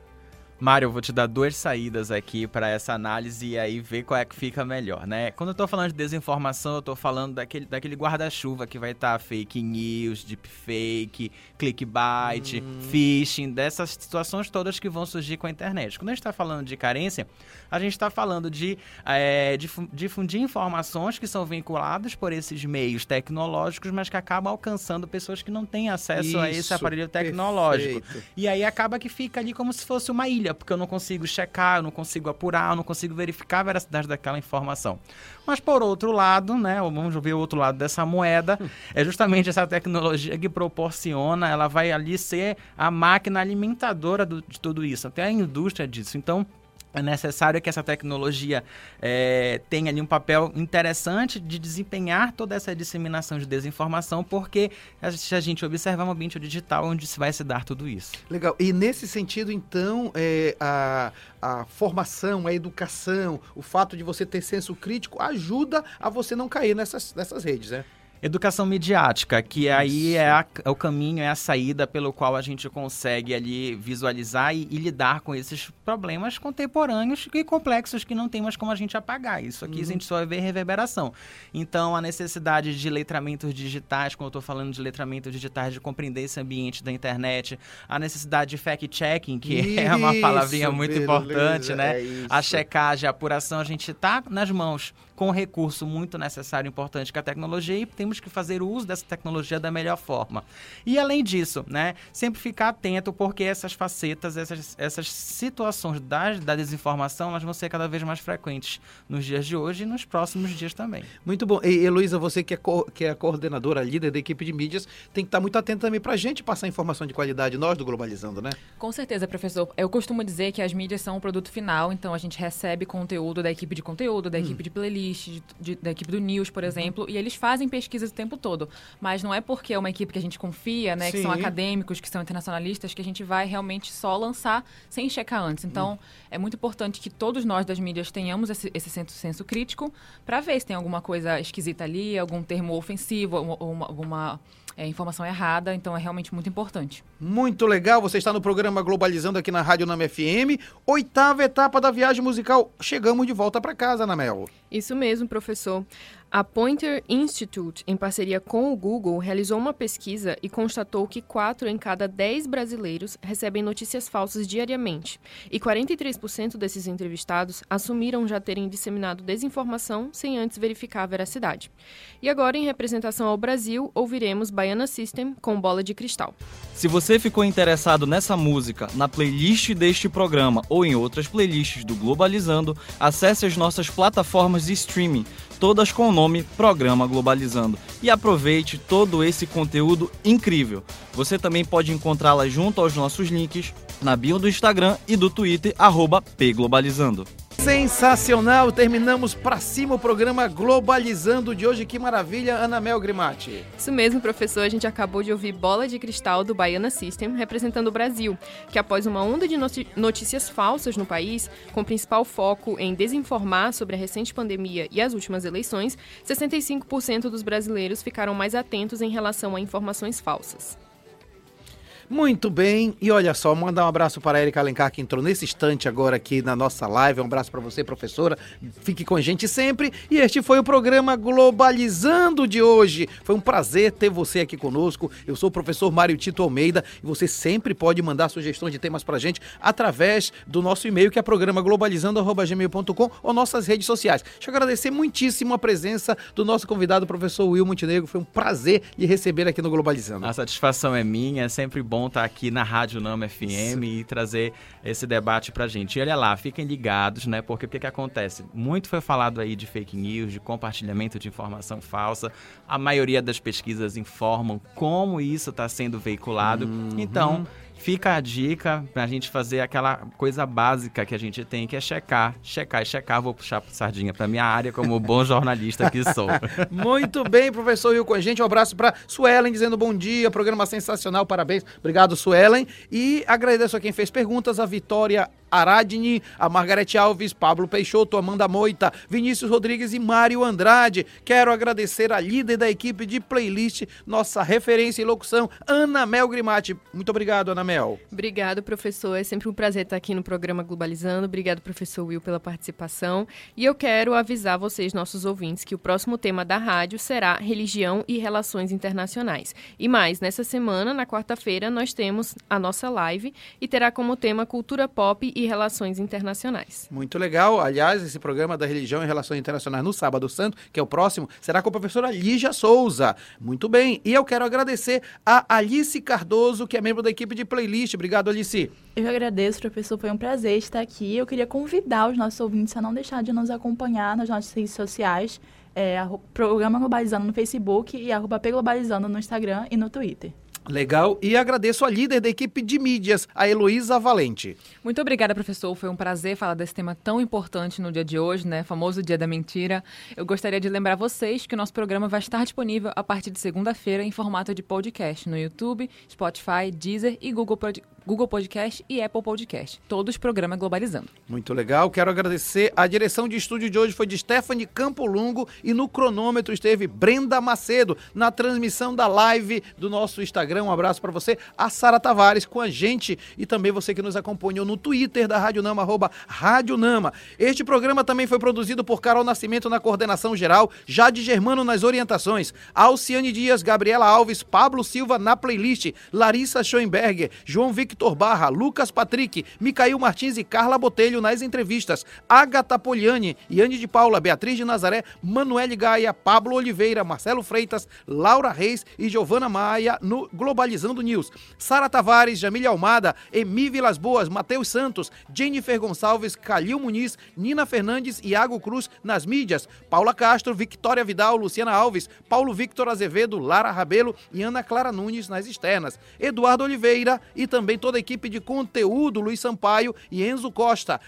Mário, eu vou te dar duas saídas aqui para essa análise e aí ver qual é que fica melhor, né? Quando eu tô falando de desinformação, eu tô falando daquele, daquele guarda-chuva que vai estar tá fake news, deepfake, clickbait, hum. phishing, dessas situações todas que vão surgir com a internet. Quando a gente está falando de carência, a gente está falando de é, difundir informações que são vinculadas por esses meios tecnológicos, mas que acabam alcançando pessoas que não têm acesso Isso, a esse aparelho tecnológico. Perfeito. E aí acaba que fica ali como se fosse uma ilha porque eu não consigo checar, eu não consigo apurar, eu não consigo verificar a veracidade daquela informação. Mas por outro lado, né, vamos ver o outro lado dessa moeda, é justamente essa tecnologia que proporciona, ela vai ali ser a máquina alimentadora do, de tudo isso, até a indústria disso. Então, é necessário que essa tecnologia é, tenha ali um papel interessante de desempenhar toda essa disseminação de desinformação, porque se a gente observar um ambiente digital onde se vai se dar tudo isso. Legal. E nesse sentido, então, é, a, a formação, a educação, o fato de você ter senso crítico ajuda a você não cair nessas, nessas redes, né? Educação midiática, que aí é, a, é, o caminho, é a saída pelo qual a gente consegue ali visualizar e, e, lidar com esses problemas contemporâneos e complexos que não tem mais como a gente apagar. Isso aqui uhum. a gente só vai ver reverberação. Então, a necessidade de letramentos digitais, quando eu estou falando de letramentos digitais, de compreender esse ambiente da internet, a necessidade de fact-checking, que isso, é uma palavrinha muito beleza, importante, né? É a checagem, a apuração, a gente está nas mãos com um recurso muito necessário e importante que é a tecnologia e temos que fazer uso dessa tecnologia da melhor forma. E além disso, né, sempre ficar atento porque essas facetas, essas, essas situações da, da desinformação, elas vão ser cada vez mais frequentes nos dias de hoje e nos próximos dias também. Muito bom. E Heloísa, você que é, que é a coordenadora, a líder da equipe de mídias, tem que estar muito atento também para a gente passar informação de qualidade, nós do Globalizando, né? Com certeza, professor. Eu costumo dizer que as mídias são o produto final, então a gente recebe conteúdo da equipe de conteúdo, da hum. equipe de playlist, de, de, da equipe do News, por uhum. exemplo, e eles fazem pesquisas o tempo todo. Mas não é porque é uma equipe que a gente confia, né, que são acadêmicos, que são internacionalistas, que a gente vai realmente só lançar sem checar antes. Então, uhum. é muito importante que todos nós das mídias tenhamos esse, esse senso, senso crítico para ver se tem alguma coisa esquisita ali, algum termo ofensivo, uma, alguma é, informação errada, então é realmente muito importante. Muito legal, você está no programa Globalizando aqui na Rádio Nama FM, oitava etapa da viagem musical. Chegamos de volta para casa, Namel. Isso mesmo, professor. A Pointer Institute, em parceria com o Google, realizou uma pesquisa e constatou que 4 em cada 10 brasileiros recebem notícias falsas diariamente. E 43% desses entrevistados assumiram já terem disseminado desinformação sem antes verificar a veracidade. E agora, em representação ao Brasil, ouviremos Baiana System com Bola de Cristal. Se você ficou interessado nessa música, na playlist deste programa ou em outras playlists do Globalizando, acesse as nossas plataformas de streaming todas com o nome Programa Globalizando. E aproveite todo esse conteúdo incrível. Você também pode encontrá-la junto aos nossos links na bio do Instagram e do Twitter, arroba pglobalizando. Sensacional! Terminamos para cima o programa Globalizando de hoje. Que maravilha, Ana Mel Grimati. Isso mesmo, professor. A gente acabou de ouvir Bola de Cristal do Baiana System, representando o Brasil, que após uma onda de notícias falsas no país, com principal foco em desinformar sobre a recente pandemia e as últimas eleições, 65% dos brasileiros ficaram mais atentos em relação a informações falsas. Muito bem, e olha só, mandar um abraço para a Erika Alencar, que entrou nesse instante agora aqui na nossa live. Um abraço para você, professora. Fique com a gente sempre. E este foi o programa Globalizando de hoje. Foi um prazer ter você aqui conosco. Eu sou o professor Mário Tito Almeida e você sempre pode mandar sugestões de temas para a gente através do nosso e-mail, que é programa globalizando.gmail.com ou nossas redes sociais. Deixa eu agradecer muitíssimo a presença do nosso convidado, professor Will Montenegro. Foi um prazer lhe receber aqui no Globalizando. A satisfação é minha, é sempre bom bom estar tá aqui na Rádio Nama FM Sim. e trazer esse debate pra gente. E olha lá, fiquem ligados, né? Porque o que, que acontece? Muito foi falado aí de fake news, de compartilhamento de informação falsa. A maioria das pesquisas informam como isso está sendo veiculado. Uhum. Então Fica a dica pra gente fazer aquela coisa básica que a gente tem, que é checar, checar e checar. Vou puxar sardinha pra minha área como bom jornalista que sou. Muito bem, professor Rio com a gente. Um abraço pra Suelen dizendo bom dia, programa sensacional, parabéns. Obrigado, Suelen. E agradeço a quem fez perguntas, a Vitória Aradni, a Margarete Alves, Pablo Peixoto, Amanda Moita, Vinícius Rodrigues e Mário Andrade. Quero agradecer a líder da equipe de playlist, nossa referência em locução, Ana Mel Grimati. Muito obrigado, Ana Mel. Obrigado, professor. É sempre um prazer estar aqui no programa Globalizando. Obrigado, professor Will, pela participação. E eu quero avisar vocês, nossos ouvintes, que o próximo tema da rádio será religião e relações internacionais. E mais, nessa semana, na quarta-feira, nós temos a nossa live e terá como tema cultura pop e e Relações Internacionais. Muito legal. Aliás, esse programa da Religião e Relações Internacionais no Sábado Santo, que é o próximo, será com a professora Lígia Souza. Muito bem. E eu quero agradecer a Alice Cardoso, que é membro da equipe de playlist. Obrigado, Alice. Eu agradeço, professor. Foi um prazer estar aqui. Eu queria convidar os nossos ouvintes a não deixar de nos acompanhar nas nossas redes sociais. É, Programa Globalizando no Facebook e arroba Globalizando no Instagram e no Twitter. Legal. E agradeço a líder da equipe de mídias, a Heloísa Valente. Muito obrigada, professor. Foi um prazer falar desse tema tão importante no dia de hoje, né? Famoso Dia da Mentira. Eu gostaria de lembrar vocês que o nosso programa vai estar disponível a partir de segunda-feira em formato de podcast no YouTube, Spotify, Deezer e Google Podcast. Google Podcast e Apple Podcast. Todos programa Globalizando. Muito legal. Quero agradecer. A direção de estúdio de hoje foi de Stephanie Campolungo e no cronômetro esteve Brenda Macedo na transmissão da live do nosso Instagram. Um abraço para você. A Sara Tavares com a gente e também você que nos acompanhou no Twitter da Rádio Nama, arroba Rádio Nama. Este programa também foi produzido por Carol Nascimento na coordenação geral, Jade Germano nas orientações, Alciane Dias, Gabriela Alves, Pablo Silva na playlist, Larissa Schoenberger, João Victor Victor Barra, Lucas Patrick, Micael Martins e Carla Botelho nas entrevistas, Agatha Poliani, Yane de Paula, Beatriz de Nazaré, Manuele Gaia, Pablo Oliveira, Marcelo Freitas, Laura Reis e Giovana Maia no Globalizando News. Sara Tavares, Jamília Almada, Emi Vilas Boas, Matheus Santos, Jennifer Gonçalves, Calil Muniz, Nina Fernandes e Iago Cruz nas mídias, Paula Castro, Victoria Vidal, Luciana Alves, Paulo Victor Azevedo, Lara Rabelo e Ana Clara Nunes nas externas, Eduardo Oliveira e também toda a equipe de conteúdo, Luiz Sampaio e Enzo Costa.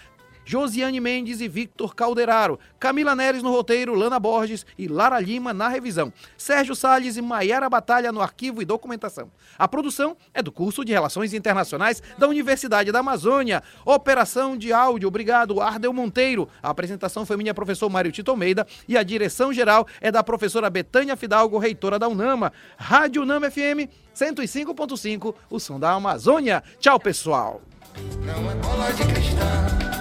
Josiane Mendes e Victor Calderaro, Camila Neres no roteiro, Lana Borges e Lara Lima na revisão, Sérgio Salles e Maiara Batalha no arquivo e documentação. A produção é do curso de Relações Internacionais da Universidade da Amazônia. Operação de áudio, obrigado, Ardel Monteiro. A apresentação foi minha professor Mário Tito Almeida e a direção geral é da professora Betânia Fidalgo, reitora da UNAMA. Rádio UNAMA FM 105.5, o som da Amazônia. Tchau, pessoal. Não é bola de cristal.